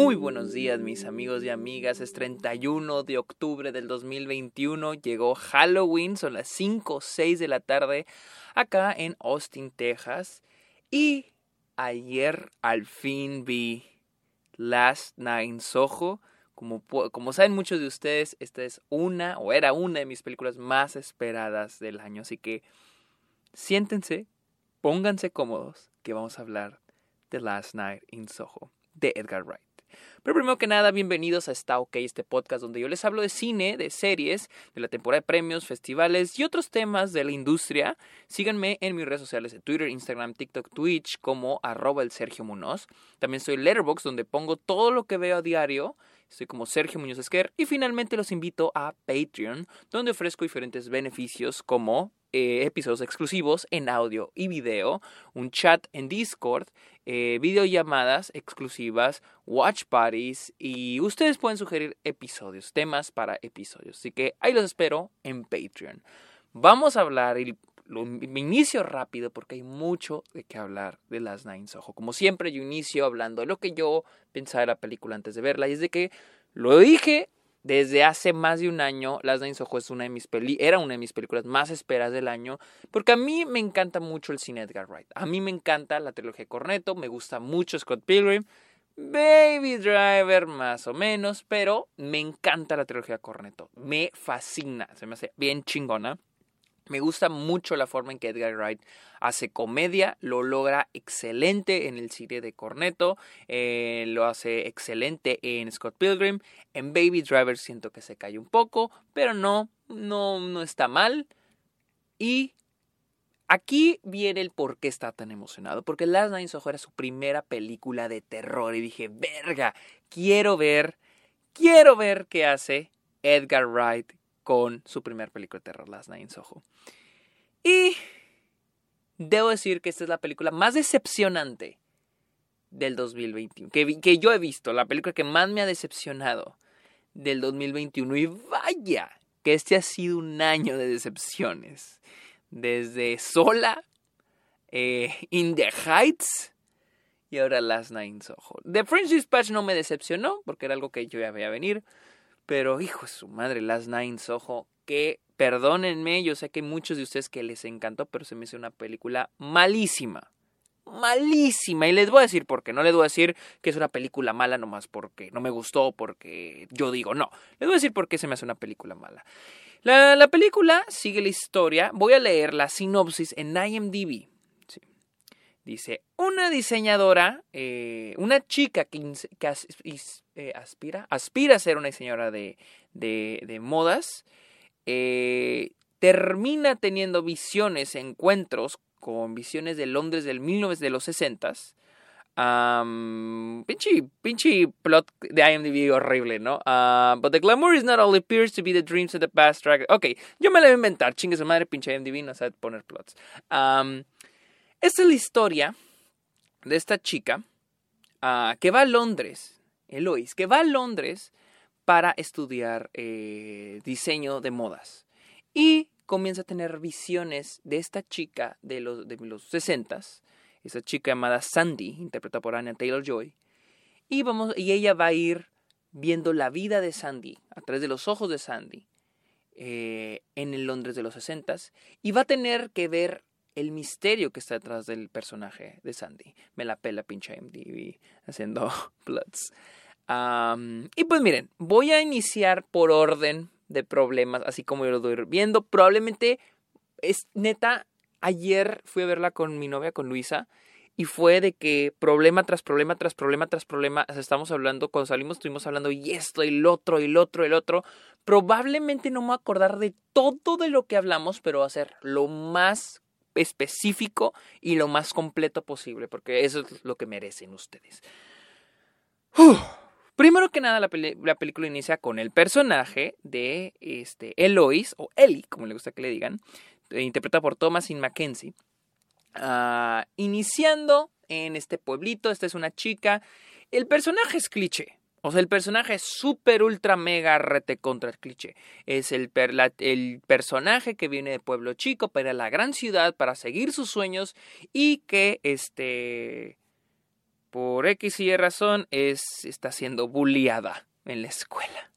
Muy buenos días mis amigos y amigas, es 31 de octubre del 2021, llegó Halloween, son las 5 o 6 de la tarde acá en Austin, Texas y ayer al fin vi Last Night in Soho. Como, como saben muchos de ustedes, esta es una o era una de mis películas más esperadas del año, así que siéntense, pónganse cómodos, que vamos a hablar de Last Night in Soho de Edgar Wright. Pero primero que nada, bienvenidos a Está OK, este podcast donde yo les hablo de cine, de series, de la temporada de premios, festivales y otros temas de la industria. Síganme en mis redes sociales de Twitter, Instagram, TikTok, Twitch como arroba el Sergio Munoz. También soy Letterboxd donde pongo todo lo que veo a diario. Estoy como Sergio Muñoz Esquer y finalmente los invito a Patreon, donde ofrezco diferentes beneficios como eh, episodios exclusivos en audio y video, un chat en Discord, eh, videollamadas exclusivas, watch parties y ustedes pueden sugerir episodios, temas para episodios. Así que ahí los espero en Patreon. Vamos a hablar y lo, me inicio rápido porque hay mucho de qué hablar de Las Nine Ojo. Como siempre, yo inicio hablando de lo que yo pensaba de la película antes de verla y es de que lo dije desde hace más de un año, Las Nine Soho es una de mis peli era una de mis películas más esperadas del año, porque a mí me encanta mucho el cine Edgar Wright. A mí me encanta la trilogía Corneto, me gusta mucho Scott Pilgrim, Baby Driver más o menos, pero me encanta la trilogía Corneto. Me fascina, se me hace bien chingona. Me gusta mucho la forma en que Edgar Wright hace comedia, lo logra excelente en el cine de Corneto, eh, lo hace excelente en Scott Pilgrim, en Baby Driver siento que se cae un poco, pero no, no, no está mal. Y aquí viene el por qué está tan emocionado, porque Last Night Soho era su primera película de terror y dije, verga, quiero ver, quiero ver qué hace Edgar Wright con su primer película de terror, Last Night in Soho. Y debo decir que esta es la película más decepcionante del 2021, que, yo he visto, la película que más me ha decepcionado del 2021. Y vaya, que este ha sido un año de decepciones. Desde Sola, eh, In the Heights y ahora Last Night in Soho. The French Dispatch no me decepcionó porque era algo que yo ya veía venir. Pero, hijo de su madre, Last Nine Soho, que perdónenme, yo sé que hay muchos de ustedes que les encantó, pero se me hizo una película malísima. Malísima. Y les voy a decir por qué. No les voy a decir que es una película mala nomás porque no me gustó, porque yo digo no. Les voy a decir por qué se me hace una película mala. La, la película sigue la historia. Voy a leer la sinopsis en IMDb. Dice, una diseñadora, eh, una chica que, eh, aspira, aspira a ser una diseñadora de, de, modas, eh, termina teniendo visiones, encuentros con visiones de Londres del 19 de los 60 Um, pinche, plot de IMDb horrible, ¿no? Uh, but the glamour is not all it appears to be the dreams of the past. Ok, yo me la voy a inventar. Chingue su madre, pinche IMDb, no sabe poner plots. Esta es la historia de esta chica ah, que va a Londres, Eloise, que va a Londres para estudiar eh, diseño de modas. Y comienza a tener visiones de esta chica de los, de los 60 esa chica llamada Sandy, interpretada por Anya Taylor Joy. Y, vamos, y ella va a ir viendo la vida de Sandy a través de los ojos de Sandy eh, en el Londres de los 60 y va a tener que ver el misterio que está detrás del personaje de Sandy. Me la pela pinche MDB haciendo plots. y pues miren, voy a iniciar por orden de problemas, así como yo lo estoy viendo. Probablemente es neta, ayer fui a verla con mi novia, con Luisa, y fue de que problema tras problema tras problema tras problema, estamos hablando, cuando salimos estuvimos hablando y esto, y el otro, y el otro, el otro. Probablemente no me voy a acordar de todo de lo que hablamos, pero va a ser lo más específico y lo más completo posible, porque eso es lo que merecen ustedes. Primero que nada, la, película inicia con el personaje de este, Eloise, o Ellie, como le gusta que le digan, eh, interpretada por Thomasin Mackenzie, ah, iniciando en este pueblito. Esta es una chica. El personaje es cliché. O sea, el personaje es súper, ultra, mega, rete contra el cliché. Es el, el personaje que viene de pueblo chico para la gran ciudad, para seguir sus sueños y que, este, por X y razón, es, está siendo bulliada en la escuela.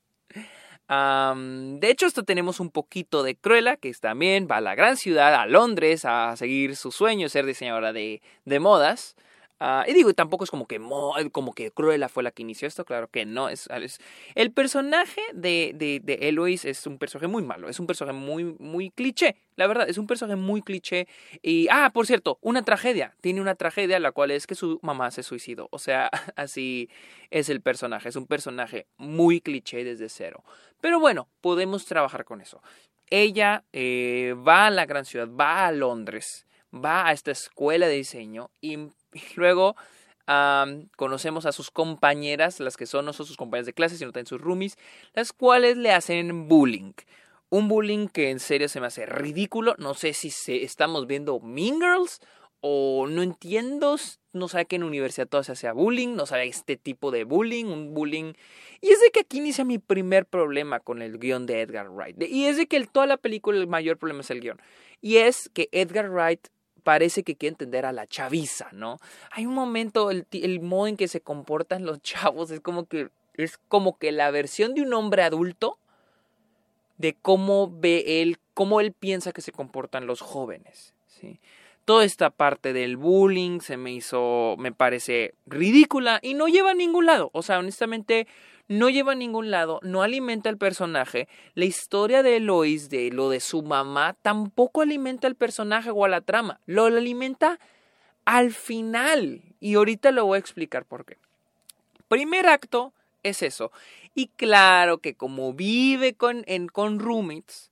de hecho, esto tenemos un poquito de Cruella, que también va a la gran ciudad, a Londres, a seguir su sueño, ser diseñadora de, de modas. Ah, y digo, tampoco es como que, como que Cruella fue la que inició esto, claro que no. Es, el personaje de, de, de, Eloise es un personaje muy malo, es un personaje muy, muy cliché, la verdad, es un personaje muy cliché. Y, ah, por cierto, una tragedia, tiene una tragedia, la cual es que su mamá se suicidó. O sea, así es el personaje, es un personaje muy cliché desde cero. Pero bueno, podemos trabajar con eso. Ella eh, va a la gran ciudad, va a Londres, va a esta escuela de diseño y y luego conocemos a sus compañeras, las que son no son sus compañeras de clase, sino también sus roomies, las cuales le hacen bullying. Un bullying que en serio se me hace ridículo. No sé si se, estamos viendo Mean Girls o no entiendo. No sabe que en universidad todo se hacía bullying. No sabe este tipo de bullying. Un bullying. Y es de que aquí inicia mi primer problema con el guion de Edgar Wright. Y es de que toda la película el mayor problema es el guion. Y es que Edgar Wright parece que quiere entender a la chaviza, ¿no? Hay un momento, el, modo en que se comportan los chavos es como que es como que la versión de un hombre adulto de cómo ve él, cómo él piensa que se comportan los jóvenes, ¿sí? Toda esta parte del bullying se me hizo, me parece ridícula y no lleva a ningún lado. O sea, honestamente, no lleva a ningún lado, no alimenta al personaje. La historia de Eloise, de lo de su mamá, tampoco alimenta al personaje o a la trama. Lo alimenta al final. Y ahorita lo voy a explicar por qué. Primer acto es eso. Y claro que como vive con, en, con roommates,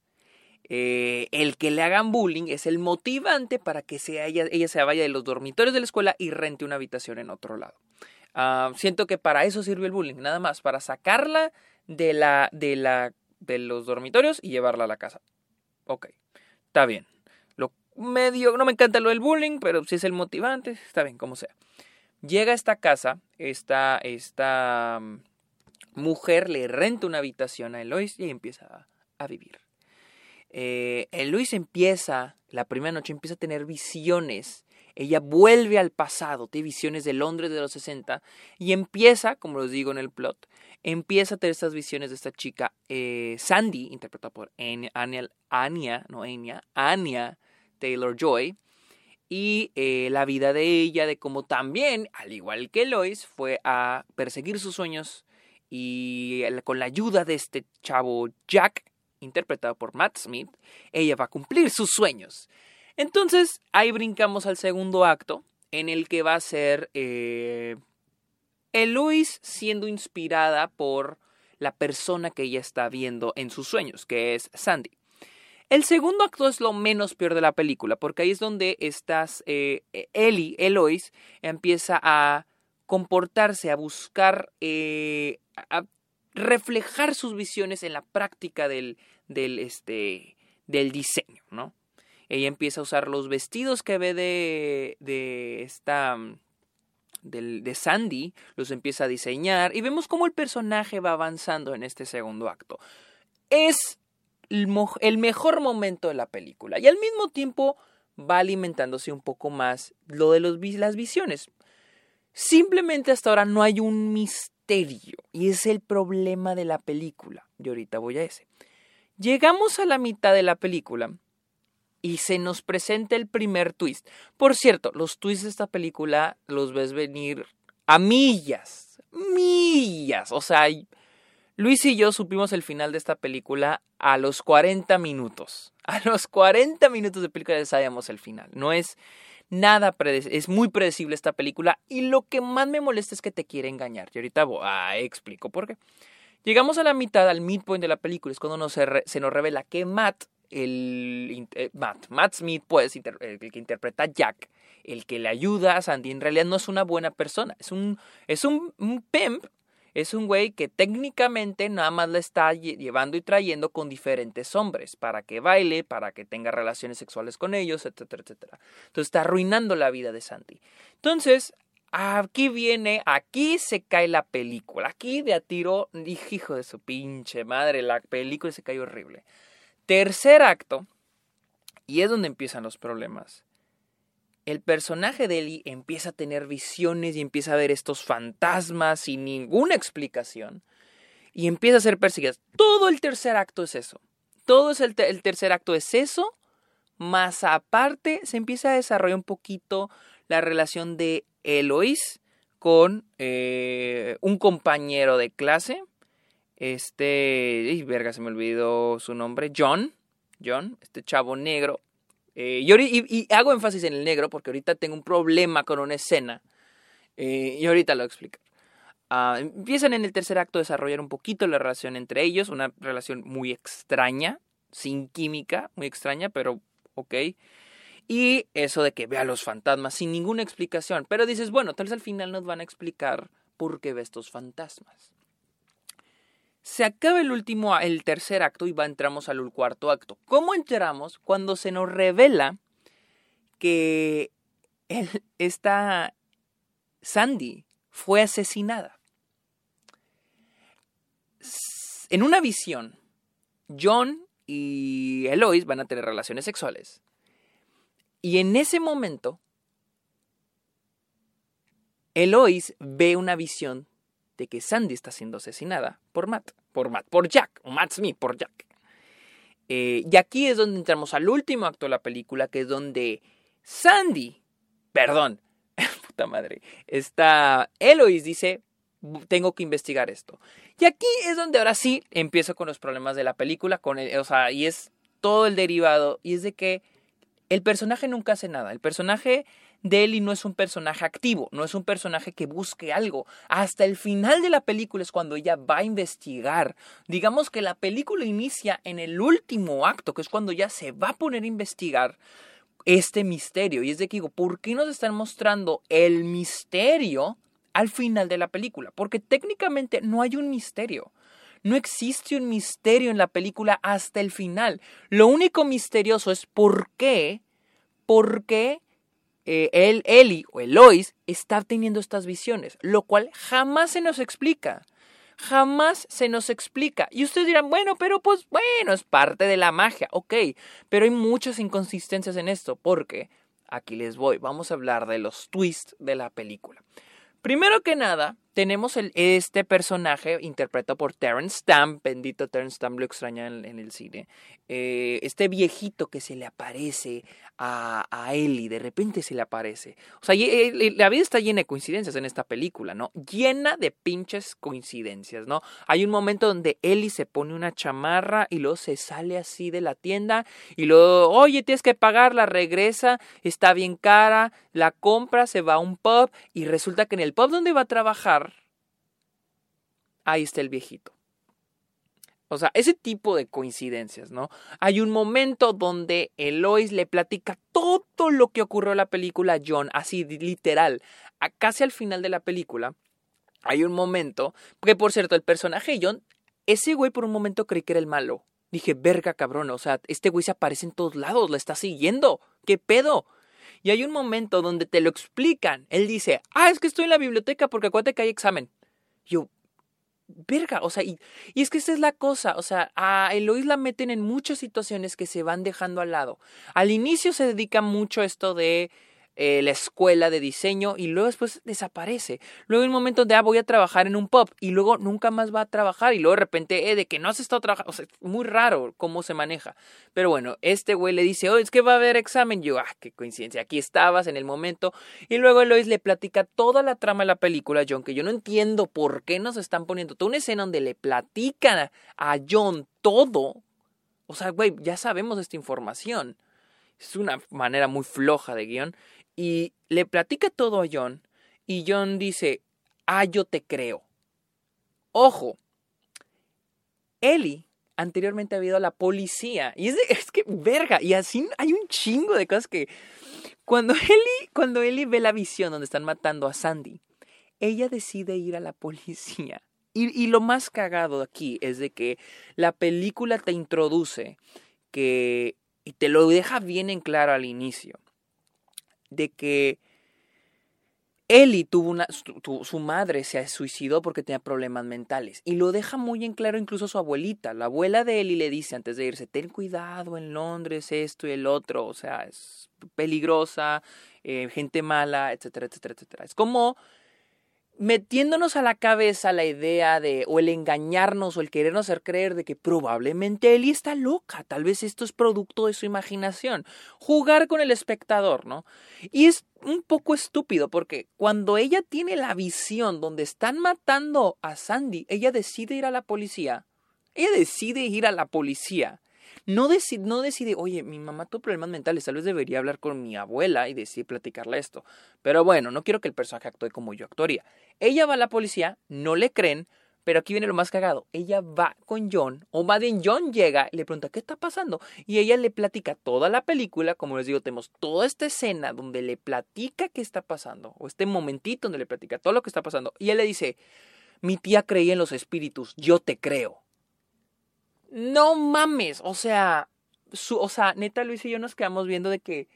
eh, el que le hagan bullying es el motivante para que ella se vaya de los dormitorios de la escuela y rente una habitación en otro lado. Ah, siento que para eso sirve el bullying, nada más, para sacarla de la, de la, de los dormitorios y llevarla a la casa. Ok, está bien. Lo medio, no me encanta lo del bullying, pero si es el motivante, está bien, como sea. Llega a esta casa, esta, esta mm, mujer le renta una habitación a Eloise y empieza a, vivir. Eh, Eloise empieza, la primera noche empieza a tener visiones ella vuelve al pasado, tiene visiones de Londres de los 60 y empieza, como les digo en el plot, empieza a tener estas visiones de esta chica, eh, Sandy, interpretada por Anya, no Anya, Taylor Joy, y eh, la vida de ella, de cómo también, al igual que Lois, fue a perseguir sus sueños y con la ayuda de este chavo Jack, interpretado por Matt Smith, ella va a cumplir sus sueños. Entonces, ahí brincamos al segundo acto, en el que va a ser eh, Eloise siendo inspirada por la persona que ella está viendo en sus sueños, que es Sandy. El segundo acto es lo menos peor de la película, porque ahí es donde estás, eh, Ellie, Eloise, empieza a comportarse, a buscar, eh, a reflejar sus visiones en la práctica del, del, este, del diseño, ¿no? Ella empieza a usar los vestidos que ve de, de esta de, de, Sandy, los empieza a diseñar y vemos cómo el personaje va avanzando en este segundo acto. Es el, el mejor momento de la película y al mismo tiempo va alimentándose un poco más lo de los, las visiones. Simplemente hasta ahora no hay un misterio y es el problema de la película. Y ahorita voy a ese. Llegamos a la mitad de la película y se nos presenta el primer twist. Por cierto, los twists de esta película los ves venir a millas, millas. O sea, Luis y yo supimos el final de esta película a los 40 minutos. A los 40 minutos de película ya sabíamos el final. No es nada predecible, es muy predecible esta película y lo que más me molesta es que te quiere engañar. Y ahorita voy, a explico por qué. Llegamos a la mitad, al midpoint de la película, es cuando se nos revela que Matt el eh, Matt, Matt Smith, pues, el que interpreta a Jack, el que le ayuda a Sandy, en realidad no es una buena persona, es un, es un, pimp, es un güey que técnicamente nada más le está llevando y trayendo con diferentes hombres para que baile, para que tenga relaciones sexuales con ellos, etcétera, etcétera. Entonces está arruinando la vida de Sandy. Entonces, aquí viene, aquí se cae la película. Aquí de a tiro, hijo de su pinche madre, la película se cae horrible. Tercer acto, y es donde empiezan los problemas. el personaje de Ellie empieza a tener visiones y empieza a ver estos fantasmas sin ninguna explicación y empieza a ser perseguida. Todo el tercer acto es eso. Todo es el, tercer acto es eso, más aparte se empieza a desarrollar un poquito la relación de Elois con eh, un compañero de clase. Este. Y verga, se me olvidó su nombre. John. John, este chavo negro. Eh, y, hago énfasis en el negro porque ahorita tengo un problema con una escena. Eh, y ahorita lo explico. Ah, empiezan en el tercer acto a desarrollar un poquito la relación entre ellos. Una relación muy extraña, sin química, muy extraña, pero ok. Y eso de que vea los fantasmas sin ninguna explicación. Pero dices, bueno, tal vez al final nos van a explicar por qué ve estos fantasmas. Se acaba el último, el tercer acto y va, entramos al cuarto acto. ¿Cómo entramos? Cuando se nos revela que esta Sandy fue asesinada. En una visión, John y Eloise van a tener relaciones sexuales. Y en ese momento, Eloise ve una visión de que Sandy está siendo asesinada por Matt, por Matt, por Jack, Matt Smith, por Jack. Eh, y aquí es donde entramos al último acto de la película, que es donde Sandy, perdón, puta madre, está Eloise dice, tengo que investigar esto. Y aquí es donde ahora sí empiezo con los problemas de la película, con o sea, y es todo el derivado, y es de que el personaje nunca hace nada. El personaje de Ellie no es un personaje activo, no es un personaje que busque algo. Hasta el final de la película es cuando ella va a investigar. Digamos que la película inicia en el último acto, que es cuando ya se va a poner a investigar este misterio. Y es de que digo, ¿por qué nos están mostrando el misterio al final de la película? Porque técnicamente no hay un misterio. No existe un misterio en la película hasta el final. Lo único misterioso es por qué, por qué eh, él, Eli o Elois está teniendo estas visiones, lo cual jamás se nos explica. Jamás se nos explica. Y ustedes dirán, bueno, pero pues bueno, es parte de la magia, ok. Pero hay muchas inconsistencias en esto, porque aquí les voy, vamos a hablar de los twists de la película. Primero que nada, tenemos el, este personaje interpretado por Terence Stamp, bendito Terence Stamp, lo extraña en, el cine, eh, este viejito que se le aparece a, a Ellie, de repente se le aparece. O sea, la vida está llena de coincidencias en esta película, ¿no? Llena de pinches coincidencias, ¿no? Hay un momento donde Ellie se pone una chamarra y luego se sale así de la tienda y luego, oye, tienes que pagarla, regresa, está bien cara, la compra, se va a un pub y resulta que en el pub donde va a trabajar, ahí está el viejito. O sea, ese tipo de coincidencias, ¿no? Hay un momento donde Elois le platica todo lo que ocurrió en la película a John, así literal, a casi al final de la película. Hay un momento, que por cierto, el personaje John, ese güey por un momento creí que era el malo. Dije, verga cabrón, o sea, este güey se aparece en todos lados, la está siguiendo. ¿Qué pedo? Y hay un momento donde te lo explican. Él dice, ah, es que estoy en la biblioteca porque acuérdate que hay examen. Yo, verga, o sea, y, es que esa es la cosa, o sea, a Eloís la meten en muchas situaciones que se van dejando al lado. Al inicio se dedica mucho esto de eh, la escuela de diseño y luego después desaparece. Luego hay un momento de, ah, voy a trabajar en un pub y luego nunca más va a trabajar y luego de repente, eh, de que no se está trabajando, sea, muy raro cómo se maneja. Pero bueno, este güey le dice, oh, es que va a haber examen. Yo, ah, qué coincidencia, aquí estabas en el momento. Y luego Elois le platica toda la trama de la película a John, que yo no entiendo por qué nos están poniendo toda una escena donde le platican a John todo. O sea, güey, ya sabemos esta información. Es una manera muy floja de guion y le platica todo a John y John dice, ah, yo te creo. Ojo, Ellie anteriormente ha ido a la policía y es, es que verga y así hay un chingo de cosas que cuando Ellie, cuando Ellie ve la visión donde están matando a Sandy, ella decide ir a la policía. Y, y, lo más cagado aquí es de que la película te introduce que y te lo deja bien en claro al inicio de que Ellie tuvo una, su, madre se suicidó porque tenía problemas mentales y lo deja muy en claro incluso su abuelita. La abuela de Ellie le dice antes de irse, ten cuidado en Londres, esto y el otro, o sea, es peligrosa, eh, gente mala, etcétera, etcétera, etcétera. Es como metiéndonos a la cabeza la idea de, o el engañarnos, o el querernos hacer creer de que probablemente Ellie está loca, tal vez esto es producto de su imaginación. Jugar con el espectador, ¿no? Y es un poco estúpido porque cuando ella tiene la visión donde están matando a Sandy, ella decide ir a la policía. Ella decide ir a la policía no, decide, no decide, oye, mi mamá tuvo problemas mentales, tal vez debería hablar con mi abuela y decir, platicarle esto. Pero bueno, no quiero que el personaje actúe como yo actuaría. Ella va a la policía, no le creen, pero aquí viene lo más cagado. Ella va con John, o más bien John llega le pregunta, ¿qué está pasando? Y ella le platica toda la película, como les digo, tenemos toda esta escena donde le platica qué está pasando, o este momentito donde le platica todo lo que está pasando. Y él le dice, mi tía creía en los espíritus, yo te creo. No mames, o sea, su, o sea, neta Luis y yo nos quedamos viendo de que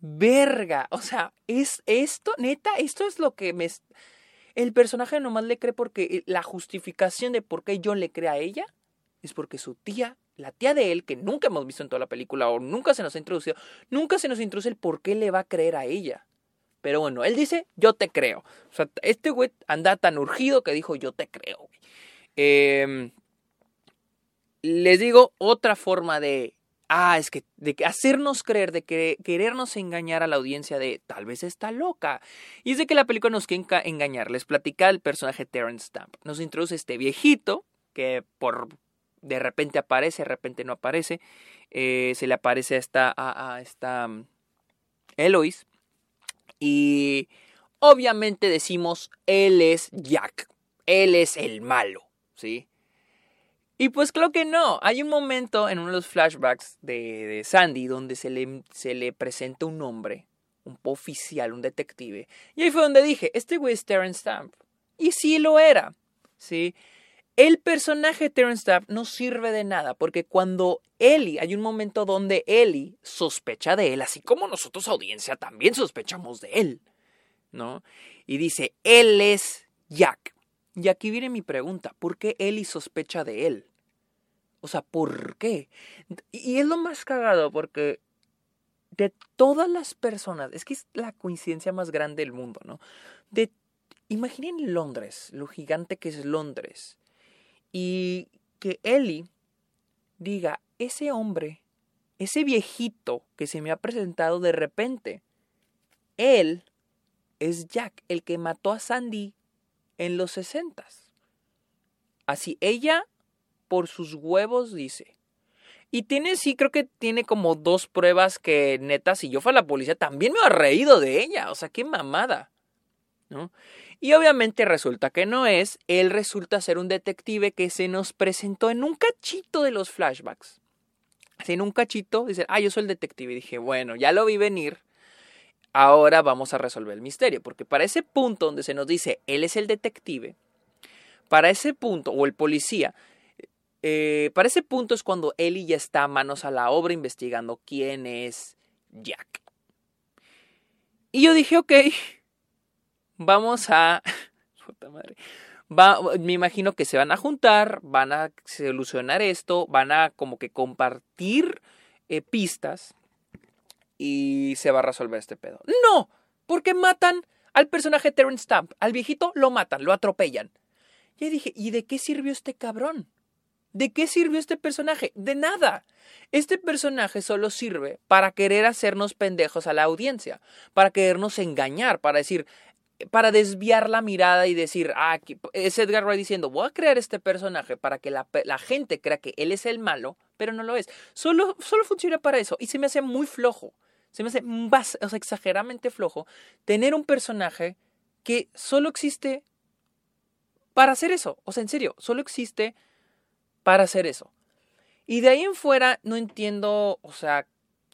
verga, o sea, es esto, neta, esto es lo que me el personaje nomás le cree porque eh, la justificación de por qué John le cree a ella es porque su tía, la tía de él, que nunca hemos visto en toda la película o nunca se nos ha introducido, nunca se nos introduce el por qué le va a creer a ella. Pero bueno, él dice, yo te creo. O sea, este güey anda tan urgido que dijo, yo te creo. Eh, les digo otra forma de, ah, es que, de hacernos creer, de que, querernos engañar a la audiencia de, tal vez está loca. Y es de que la película nos quiere engañar. Les platica el personaje Terrence Stamp. Nos introduce este viejito que por de repente aparece, de repente no aparece. Eh, se le aparece a esta, a, a esta um, Eloise. Y obviamente decimos, él es Jack. Él es el malo, ¿sí? Y pues creo que no. Hay un momento en uno de los flashbacks de, Sandy donde se le, se le presenta un hombre, un oficial, un detective. Y ahí fue donde dije, este güey es Terrence Stamp. Y sí lo era. ¿sí? El personaje de Terrence Stamp no sirve de nada porque cuando Ellie, hay un momento donde Ellie sospecha de él, así como nosotros audiencia también sospechamos de él, ¿no? Y dice, él es Jack. Y aquí viene mi pregunta, ¿por qué Ellie sospecha de él? O sea, ¿por qué? Y es lo más cagado porque de todas las personas, es que es la coincidencia más grande del mundo, ¿no? De, imaginen Londres, lo gigante que es Londres, y que Ellie diga, ese hombre, ese viejito que se me ha presentado de repente, él es Jack, el que mató a Sandy en los sesentas. Así, ella por sus huevos, dice. Y tiene, sí, creo que tiene como dos pruebas que, neta, si yo fuera la policía, también me ha reído de ella. O sea, qué mamada. ¿No? Y obviamente resulta que no es. Él resulta ser un detective que se nos presentó en un cachito de los flashbacks. Así en un cachito, dice, ah, yo soy el detective. Y dije, bueno, ya lo vi venir. Ahora vamos a resolver el misterio. Porque para ese punto donde se nos dice, él es el detective, para ese punto, o el policía, eh, para ese punto es cuando Ellie ya está manos a la obra investigando quién es Jack. Y yo dije, ok, vamos a... Madre. me imagino que se van a juntar, van a solucionar esto, van a como que compartir eh, pistas y se va a resolver este pedo. No, porque matan al personaje Terrence Stamp, al viejito lo matan, lo atropellan. Y dije, ¿y de qué sirvió este cabrón? ¿De qué sirvió este personaje? De nada. Este personaje solo sirve para querer hacernos pendejos a la audiencia, para querernos engañar, para decir, para desviar la mirada y decir, ah, es Edgar Wright diciendo, voy a crear este personaje para que la, gente crea que él es el malo, pero no lo es. Solo, solo funciona para eso y se me hace muy flojo, se me hace sea, exageradamente flojo tener un personaje que solo existe para hacer eso. O sea, en serio, solo existe para hacer eso. Y de ahí en fuera no entiendo, o sea,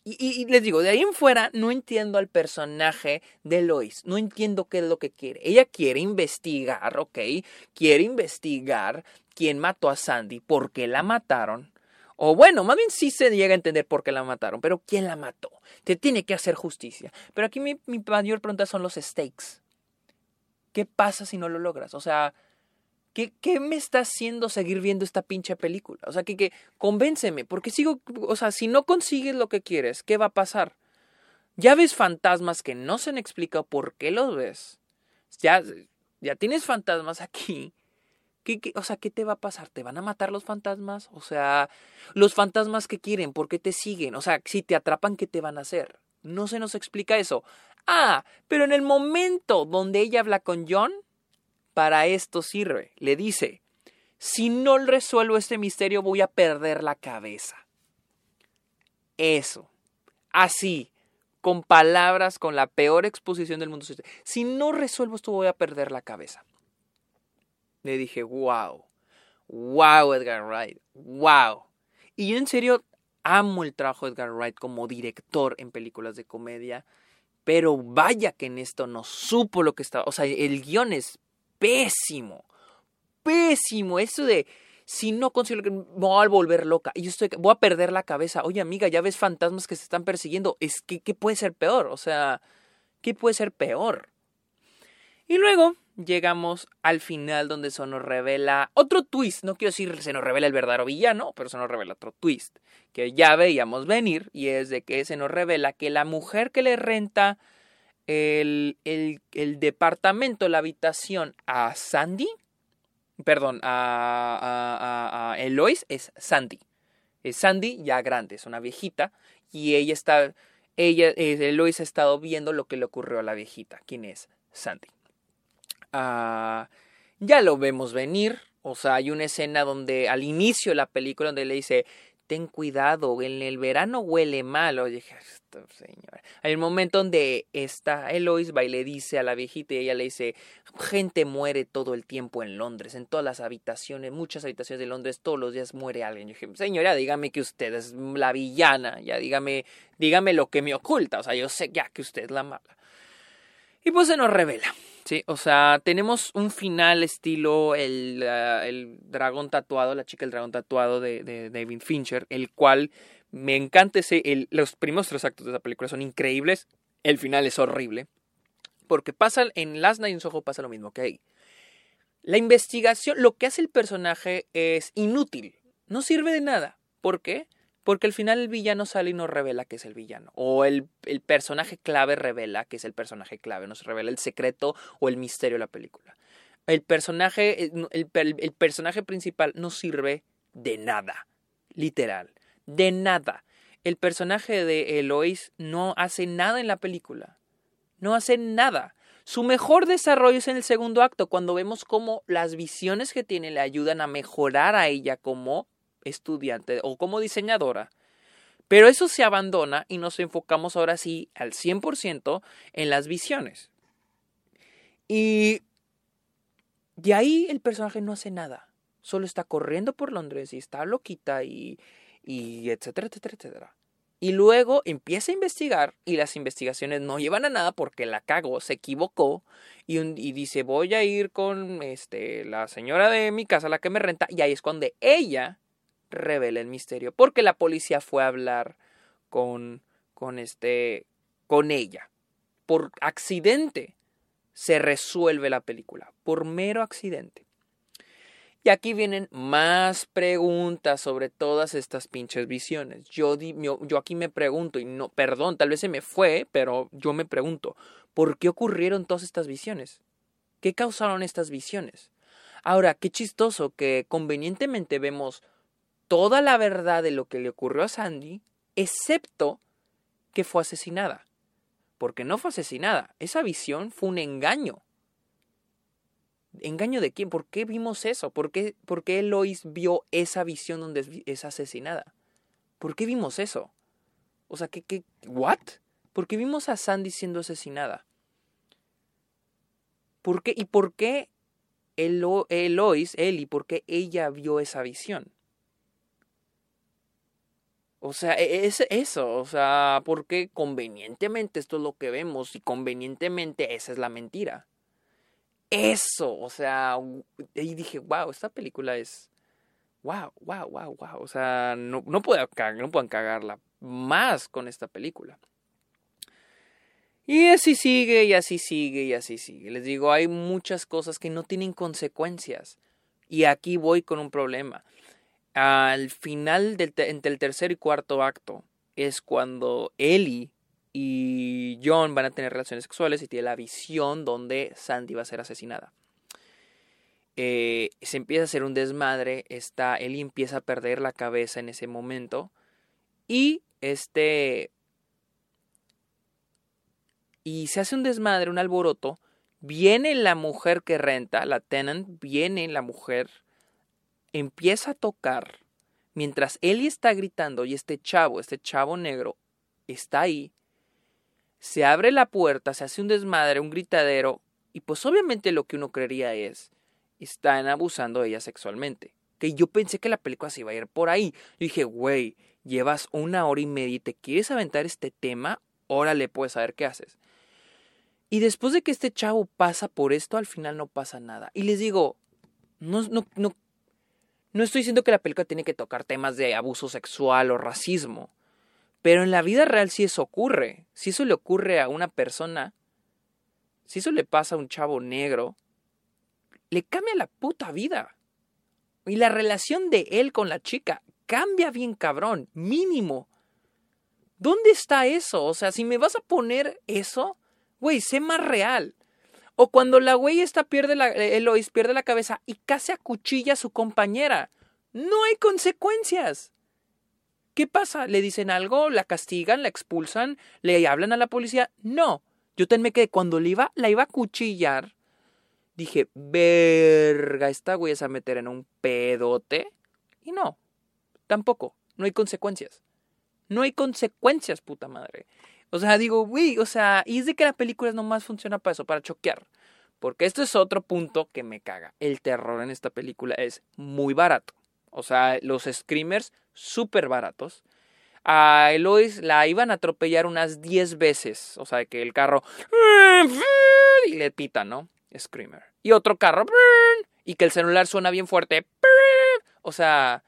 y, les digo, de ahí en fuera no entiendo al personaje de Lois, no entiendo qué es lo que quiere. Ella quiere investigar, ¿ok? Quiere investigar quién mató a Sandy, por qué la mataron. O bueno, más bien sí se llega a entender por qué la mataron, pero ¿quién la mató? Te tiene que hacer justicia. Pero aquí mi, mi mayor pregunta son los stakes. ¿Qué pasa si no lo logras? O sea, ¿Qué, me está haciendo seguir viendo esta pinche película? O sea, que, convénceme, porque sigo, o sea, si no consigues lo que quieres, ¿qué va a pasar? Ya ves fantasmas que no se han explicado por qué los ves. Ya, ya tienes fantasmas aquí. ¿Qué, qué, o sea, ¿qué te va a pasar? ¿Te van a matar los fantasmas? O sea, los fantasmas que quieren, ¿por qué te siguen? O sea, si te atrapan, ¿qué te van a hacer? No se nos explica eso. Ah, pero en el momento donde ella habla con John, para esto sirve. Le dice, si no resuelvo este misterio voy a perder la cabeza. Eso. Así, con palabras, con la peor exposición del mundo. Si no resuelvo esto voy a perder la cabeza. Le dije, wow, wow Edgar Wright, wow. Y yo en serio amo el trabajo de Edgar Wright como director en películas de comedia, pero vaya que en esto no supo lo que estaba, o sea, el guion es pésimo, pésimo, eso de si no consigo me voy a volver loca y yo estoy voy a perder la cabeza. Oye, amiga, ya ves fantasmas que se están persiguiendo, es que qué puede ser peor? O sea, ¿qué puede ser peor? Y luego llegamos al final donde se nos revela otro twist. No quiero decir se nos revela el verdadero villano, pero se nos revela otro twist que ya veíamos venir y es de que se nos revela que la mujer que le renta el, el, departamento, la habitación a Sandy, perdón, a, a, Elois es Sandy. Es Sandy ya grande, es una viejita y ella está, ella, Elois ha estado viendo lo que le ocurrió a la viejita. ¿Quién es? Sandy. Ah, ya lo vemos venir. O sea, hay una escena donde al inicio de la película donde le dice, ten cuidado, en el verano huele mal. Oye, señora. Hay un momento donde está Elois va y le dice a la viejita y ella le dice, gente muere todo el tiempo en Londres, en todas las habitaciones, muchas habitaciones de Londres, todos los días muere alguien. Yo dije, señora, dígame que usted es la villana, ya dígame, dígame lo que me oculta, o sea, yo sé ya que usted es la mala. Y pues se nos revela. Sí, o sea, tenemos un final estilo el, uh, el dragón tatuado, la chica del dragón tatuado de, de, David Fincher, el cual me encanta ese, el, los primeros tres actos de esa película son increíbles, el final es horrible, porque pasa en Last Night in Soho pasa lo mismo que ahí. La investigación, lo que hace el personaje es inútil, no sirve de nada. ¿Por qué? Porque al final el villano sale y nos revela que es el villano. O el, el, personaje clave revela que es el personaje clave. Nos revela el secreto o el misterio de la película. El personaje, eh, el, el, el personaje principal no sirve de nada. Literal. De nada. El personaje de Elois no hace nada en la película. No hace nada. Su mejor desarrollo es en el segundo acto, cuando vemos cómo las visiones que tiene le ayudan a mejorar a ella como estudiante o como diseñadora. Pero eso se abandona y nos enfocamos ahora sí al 100% en las visiones. Y de ahí el personaje no hace nada. Solo está corriendo por Londres y está loquita y, y etcétera, etcétera, etcétera. Y luego empieza a investigar y las investigaciones no llevan a nada porque la cagó, se equivocó y, un, y dice voy a ir con este, la señora de mi casa, la que me renta, y ahí es cuando ella revela el misterio, porque la policía fue a hablar con, con, este, con ella. Por accidente se resuelve la película, por mero accidente. Y aquí vienen más preguntas sobre todas estas pinches visiones. Yo, yo, aquí me pregunto, y no, perdón, tal vez se me fue, pero yo me pregunto, ¿por qué ocurrieron todas estas visiones? ¿Qué causaron estas visiones? Ahora, qué chistoso que convenientemente vemos toda la verdad de lo que le ocurrió a Sandy, excepto que fue asesinada. Porque no fue asesinada, esa visión fue un engaño. ¿Engaño de quién? ¿Por qué vimos eso? ¿Por qué, por qué Elois vio esa visión donde es asesinada? ¿Por qué vimos eso? O sea, ¿qué, what? ¿Por qué vimos a Sandy siendo asesinada? ¿Por qué? ¿Y por qué Elo, Elois, Eli, por qué ella vio esa visión? O sea, e-, es eso, o sea, porque convenientemente esto es lo que vemos y convenientemente esa es la mentira. Eso, o sea, y dije, wow, esta película es, wow, wow, wow, wow, o sea, no, no, puedo, no pueden cagarla más con esta película. Y así sigue, y así sigue, y así sigue. Les digo, hay muchas cosas que no tienen consecuencias. Y aquí voy con un problema al final del entre el tercer y cuarto acto es cuando Ellie y John van a tener relaciones sexuales y tiene la visión donde Sandy va a ser asesinada. Eh, se empieza a hacer un desmadre, está, Ellie empieza a perder la cabeza en ese momento y este y se hace un desmadre, un alboroto, viene la mujer que renta, la tenant, viene la mujer, empieza a tocar, mientras Ellie está gritando y este chavo, este chavo negro, está ahí, se abre la puerta, se hace un desmadre, un gritadero, y pues obviamente lo que uno creería es, están abusando de ella sexualmente. Que yo pensé que la película se iba a ir por ahí. Yo dije, güey, llevas una hora y media y te quieres aventar este tema, órale, puedes saber qué haces. Y después de que este chavo pasa por esto, al final no pasa nada. Y les digo, no, no, no, no estoy diciendo que la película tiene que tocar temas de abuso sexual o racismo. Pero en la vida real si eso ocurre, si eso le ocurre a una persona, si eso le pasa a un chavo negro, le cambia la puta vida. Y la relación de él con la chica cambia bien cabrón, mínimo. ¿Dónde está eso? O sea, si me vas a poner eso, güey, sé más real. O cuando la güey está pierde la, eh, Elois pierde la cabeza y casi acuchilla a su compañera. No hay consecuencias. ¿Qué pasa? ¿Le dicen algo? ¿La castigan? ¿La expulsan? ¿Le hablan a la policía? No. Yo también me quedé. Cuando le iba, la iba a cuchillar, dije, verga, esta güey se a meter en un pedote. Y no, tampoco. No hay consecuencias. No hay consecuencias, puta madre. O sea, digo, güey, o sea, y es de que la película nomás funciona para eso, para choquear. Porque esto es otro punto que me caga. El terror en esta película es muy barato. O sea, los screamers súper baratos. A Elois la iban a atropellar unas 10 veces. O sea, que el carro... Y le pita, ¿no? Screamer. Y otro carro... Y que el celular suena bien fuerte. O sea,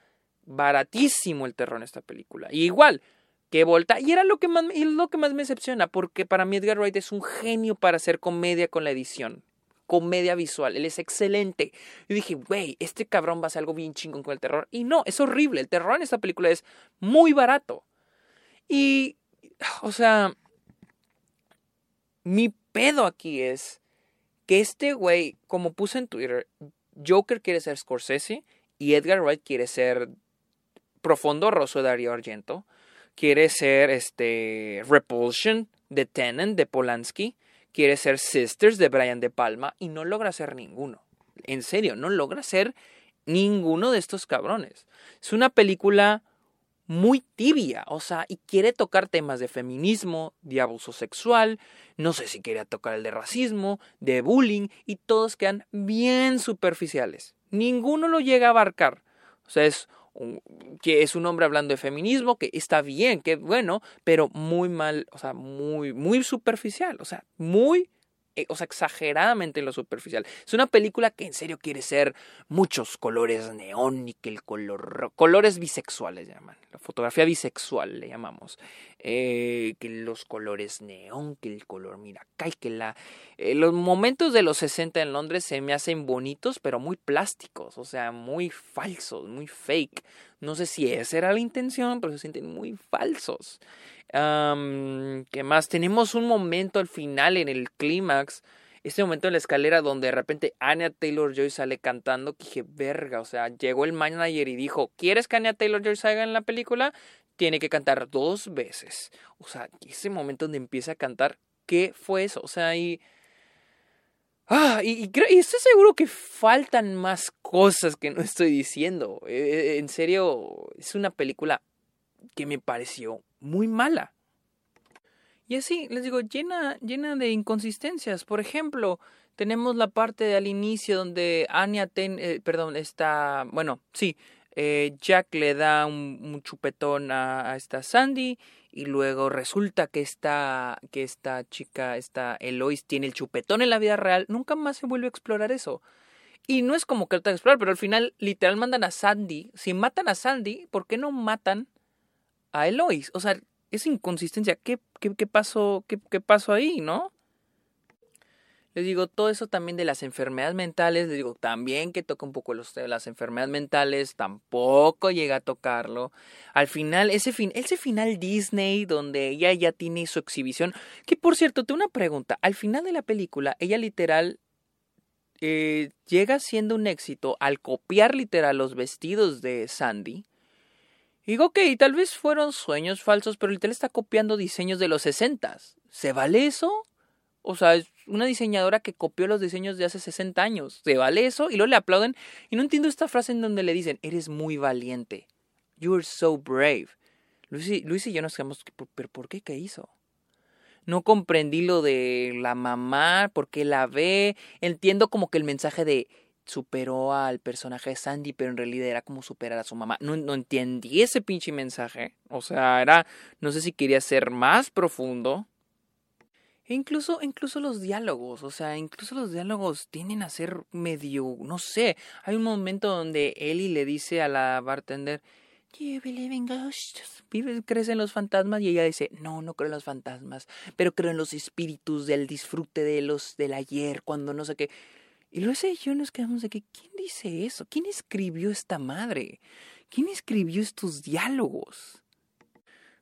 baratísimo el terror en esta película. Y igual, que volta. Y era lo que más, lo que más me decepciona, porque para mí Edgar Wright es un genio para hacer comedia con la edición comedia visual. Él es excelente. Yo dije, güey, este cabrón va a hacer algo bien chingón con el terror. Y no, es horrible. El terror en esta película es muy barato. Y, o sea, mi pedo aquí es que este güey, como puse en Twitter, Joker quiere ser Scorsese y Edgar Wright quiere ser Profundo Rosso de Dario Argento. Quiere ser este Repulsion de Tennant de Polanski quiere ser Sisters de Brian De Palma y no logra ser ninguno. En serio, no logra ser ninguno de estos cabrones. Es una película muy tibia, o sea, y quiere tocar temas de feminismo, de abuso sexual, no sé si quiere tocar el de racismo, de bullying, y todos quedan bien superficiales. Ninguno lo llega a abarcar. O sea, es que es un hombre hablando de feminismo, que está bien, que bueno, pero muy mal, o sea, muy, muy superficial, o sea, muy o sea, exageradamente en lo superficial. Es una película que en serio quiere ser muchos colores neón y que el color, colores bisexuales llaman, la fotografía bisexual le llamamos, eh, que los colores neón, que el color miracay, que la, eh, los momentos de los 60 en Londres se me hacen bonitos, pero muy plásticos, o sea, muy falsos, muy fake. No sé si esa era la intención, pero se sienten muy falsos. ¿Qué más? Tenemos un momento al final en el clímax. Este momento en la escalera donde de repente Anya Taylor Joy sale cantando. Que dije, verga. O sea, llegó el manager y dijo: ¿Quieres que Anya Taylor Joy salga en la película? Tiene que cantar dos veces. O sea, ese momento donde empieza a cantar, ¿qué fue eso? O sea, y. Ah, y, y, estoy seguro que faltan más cosas que no estoy diciendo. Eh, en serio, es una película que me pareció muy mala. Y así, les digo, llena, llena de inconsistencias. Por ejemplo, tenemos la parte al inicio donde Anya, ten, eh, perdón, está, bueno, sí, eh, Jack le da un, chupetón a, esta Sandy y luego resulta que esta, que esta chica, esta Eloise, tiene el chupetón en la vida real. Nunca más se vuelve a explorar eso. Y no es como que lo tenga que explorar, pero al final literal mandan a Sandy. Si matan a Sandy, ¿por qué no matan a Elois. O sea, esa inconsistencia, ¿qué, qué, pasó, qué, pasó ahí, no? Les digo, todo eso también de las enfermedades mentales, les digo, también que toca un poco los las enfermedades mentales, tampoco llega a tocarlo. Al final, ese, fin, ese final Disney donde ella ya tiene su exhibición, que por cierto, tengo una pregunta, al final de la película, ella literal eh, llega siendo un éxito al copiar literal los vestidos de Sandy. Digo, ok, tal vez fueron sueños falsos, pero literal está copiando diseños de los sesentas. ¿Se vale eso? O sea, es una diseñadora que copió los diseños de hace 60 años. ¿Se vale eso? Y luego le aplauden. Y no entiendo esta frase en donde le dicen, eres muy valiente. You are so brave. Luis y, Luis y yo nos quedamos, ¿pero por qué? ¿Qué hizo? No comprendí lo de la mamá, por qué la ve. Entiendo como que el mensaje de superó al personaje de Sandy, pero en realidad era como superar a su mamá. No, no entendí ese pinche mensaje. O sea, era, no sé si quería ser más profundo. E incluso, incluso los diálogos, o sea, incluso los diálogos tienden a ser medio, no sé, hay un momento donde Ellie le dice a la bartender, you believe in ghosts? ¿Crees en los fantasmas? Y ella dice, no, no creo en los fantasmas, pero creo en los espíritus del disfrute de los del ayer, cuando no sé qué. Y luego y yo nos quedamos de que, ¿quién dice eso? ¿Quién escribió esta madre? ¿Quién escribió estos diálogos?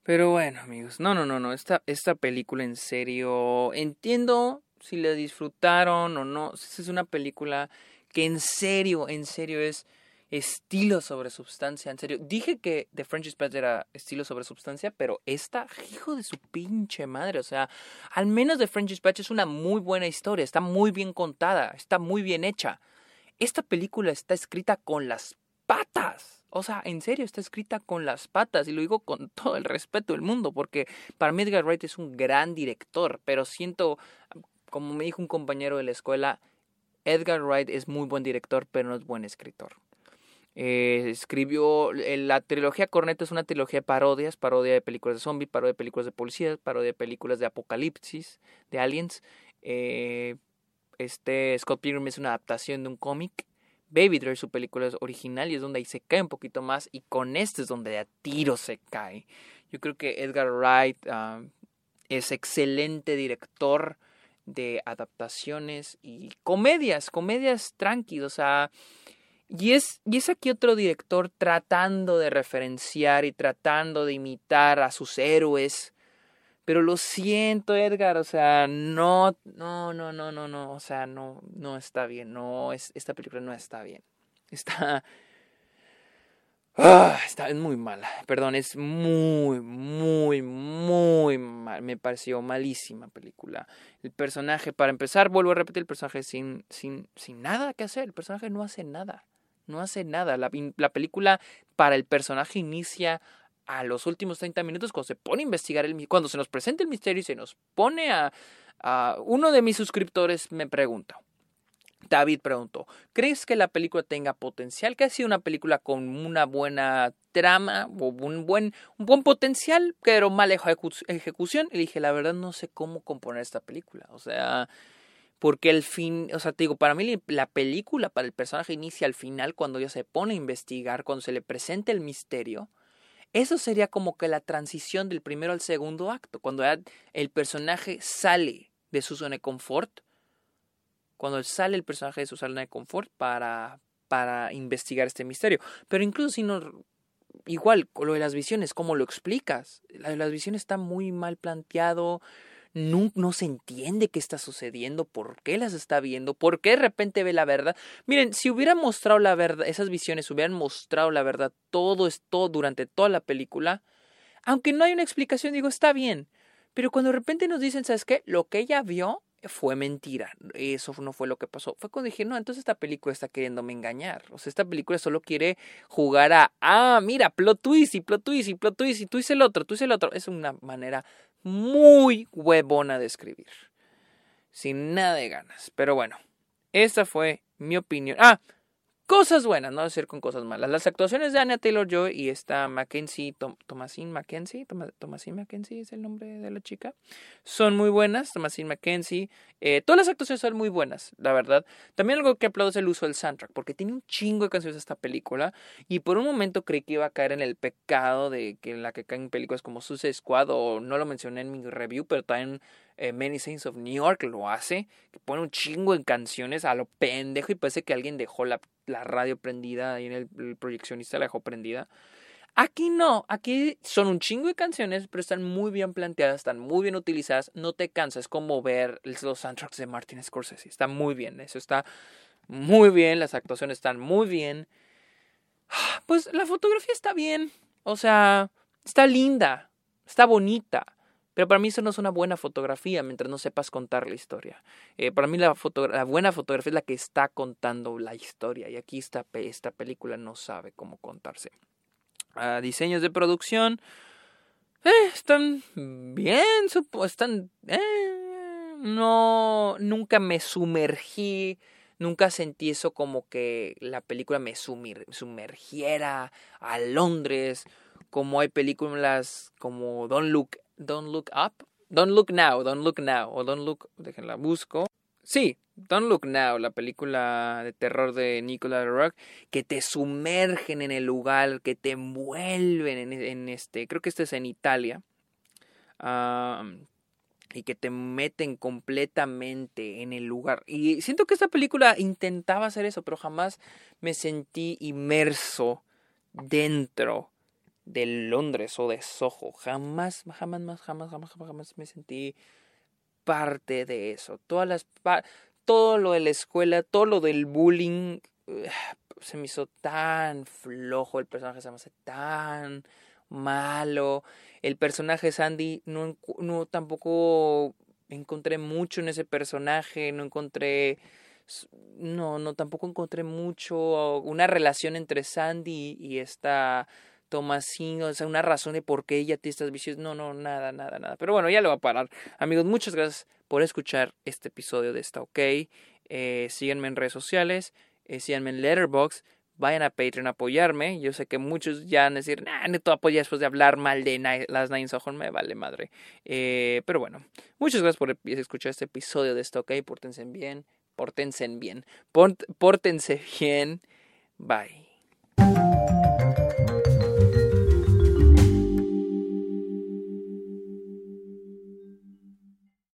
Pero bueno, amigos, no, no, no, no, esta, esta película en serio, entiendo si la disfrutaron o no, es una película que en serio, en serio es estilo sobre sustancia, en serio. Dije que The French Dispatch era estilo sobre sustancia, pero esta, hijo de su pinche madre, o sea, al menos The French Dispatch es una muy buena historia, está muy bien contada, está muy bien hecha. Esta película está escrita con las patas. O sea, en serio, está escrita con las patas y lo digo con todo el respeto del mundo, porque para mí Edgar Wright es un gran director, pero siento, como me dijo un compañero de la escuela, Edgar Wright es muy buen director, pero no es buen escritor. Eh, escribió la trilogía Cornetto es una trilogía de parodias, parodia de películas de zombies, parodia de películas de policías, parodia de películas de apocalipsis, de aliens. Eh, este Scott Pilgrim es una adaptación de un cómic Baby Driver, su película es original y es donde ahí se cae un poquito más y con este es donde a tiro se cae. Yo creo que Edgar Wright ah, es excelente director de adaptaciones y comedias, comedias tranquilas, o sea, y es, y es aquí otro director tratando de referenciar y tratando de imitar a sus héroes pero lo siento, Edgar, o sea, no, no, no, no, no, no, o sea, no, no está bien, no, es, esta película no está bien. Está, ah, está, es muy mala, perdón, es muy, muy, muy mal, me pareció malísima película. El personaje, para empezar, vuelvo a repetir, el personaje sin, sin, sin nada que hacer, el personaje no hace nada, no hace nada. La, la película para el personaje inicia a los últimos 30 minutos, cuando se pone a investigar, el, cuando se nos presenta el misterio y se nos pone a, a uno de mis suscriptores me pregunta, David preguntó, ¿crees que la película tenga potencial? Que ha sido una película con una buena trama, o un buen, un buen potencial, pero mala ejecución. Y dije, la verdad no sé cómo componer esta película. O sea, porque el fin, o sea, te digo, para mí la película, para el personaje inicia al final, cuando ya se pone a investigar, cuando se le presenta el misterio, eso sería como que la transición del primero al segundo acto, cuando el personaje sale de su zona de confort, cuando sale el personaje de su zona de confort para, para investigar este misterio. Pero incluso si no, igual, lo de las visiones, ¿cómo lo explicas? La de las visiones está muy mal planteado, no, se entiende qué está sucediendo, por qué las está viendo, por qué de repente ve la verdad. Miren, si hubieran mostrado la verdad, esas visiones hubieran mostrado la verdad todo esto durante toda la película, aunque no hay una explicación, digo, está bien. Pero cuando de repente nos dicen, ¿sabes qué? Lo que ella vio fue mentira. Eso no fue lo que pasó. Fue cuando dije, no, entonces esta película está queriéndome engañar. O sea, esta película solo quiere jugar a, ah, mira, plot twist y plot twist y plot twist y tú dices el otro, tú dices el otro. Es una manera muy huevona de escribir. Sin nada de ganas. Pero bueno, esa fue mi opinión. Ah, Cosas buenas, no decir con cosas malas. Las actuaciones de Anya Taylor Joy y esta Mackenzie, Thomasine Mackenzie, Thomasine Mackenzie es el nombre de la chica, son muy buenas. Thomasine Mackenzie, eh, todas las actuaciones son muy buenas, la verdad. También algo que aplaudo es el uso del soundtrack, porque tiene un chingo de canciones esta película. Y por un momento creí que iba a caer en el pecado de que la que caen películas como Suicide Squad, o no lo mencioné en mi review, pero también eh, Many Saints of New York lo hace, que pone un chingo en canciones a lo pendejo y parece que alguien dejó la, la radio prendida y en el, proyeccionista la dejó prendida. Aquí no, aquí son un chingo de canciones, pero están muy bien planteadas, están muy bien utilizadas, no te cansas como ver los soundtracks de Martin Scorsese, está muy bien, eso está muy bien, las actuaciones están muy bien. Pues la fotografía está bien, o sea, está linda, está bonita. Pero para mí eso no es una buena fotografía mientras no sepas contar la historia. Eh, para mí la, buena fotografía es la que está contando la historia. Y aquí esta, esta película no sabe cómo contarse. Ah, diseños de producción. Eh, están bien, están... Eh, no, nunca me sumergí nunca sentí eso como que la película me sumergiera a Londres, como hay películas como Don't Look Don't Look Up. Don't Look Now, Don't Look Now. O Don't Look. Déjenla busco. Sí, Don't Look Now, la película de terror de Nicolas Rock, que te sumergen en el lugar, que te envuelven en, este. Creo que este es en Italia. y que te meten completamente en el lugar. Y siento que esta película intentaba hacer eso, pero jamás me sentí inmerso dentro de Londres o de Soho. Jamás, jamás, jamás, jamás, jamás, jamás me sentí parte de eso. Todas las todo lo de la escuela, todo lo del bullying se me hizo tan flojo, el personaje se me hace tan malo. El personaje Sandy no, no tampoco encontré mucho en ese personaje, no encontré no, no tampoco encontré mucho una relación entre Sandy y esta Tomasino, o sea, una razón de por qué ella tiene estas vicios. No, no, nada, nada, nada. Pero bueno, ya lo va a parar. Amigos, muchas gracias por escuchar este episodio de esta OK. Eh, síganme en redes sociales, eh, síganme en Letterboxd. Vayan a Patreon a apoyarme. Yo sé que muchos ya van a decir, nah, neto apoya después de hablar mal de las Nine Sohon, me vale madre. Eh, pero bueno, muchas gracias por escuchar este episodio de esto, ok. Pórtense bien, pórtense bien, pórtense bien. Bye.